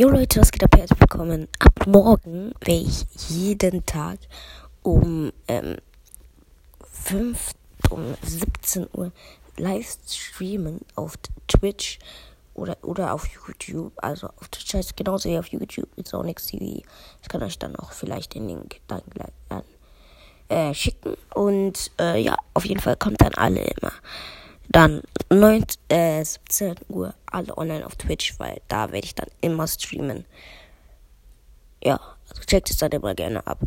Jo Leute, was geht ab? Herzlich willkommen. Ab morgen werde ich jeden Tag um ähm, 5, um 17 Uhr live streamen auf Twitch oder, oder auf YouTube. Also auf Twitch heißt genauso wie auf YouTube mit Sonic TV. Ich kann euch dann auch vielleicht den Link dann gleich dann, äh, schicken. Und äh, ja, auf jeden Fall kommt dann alle immer. Dann 9, äh, 17 Uhr alle online auf Twitch, weil da werde ich dann immer streamen. Ja, also checkt es dann immer gerne ab.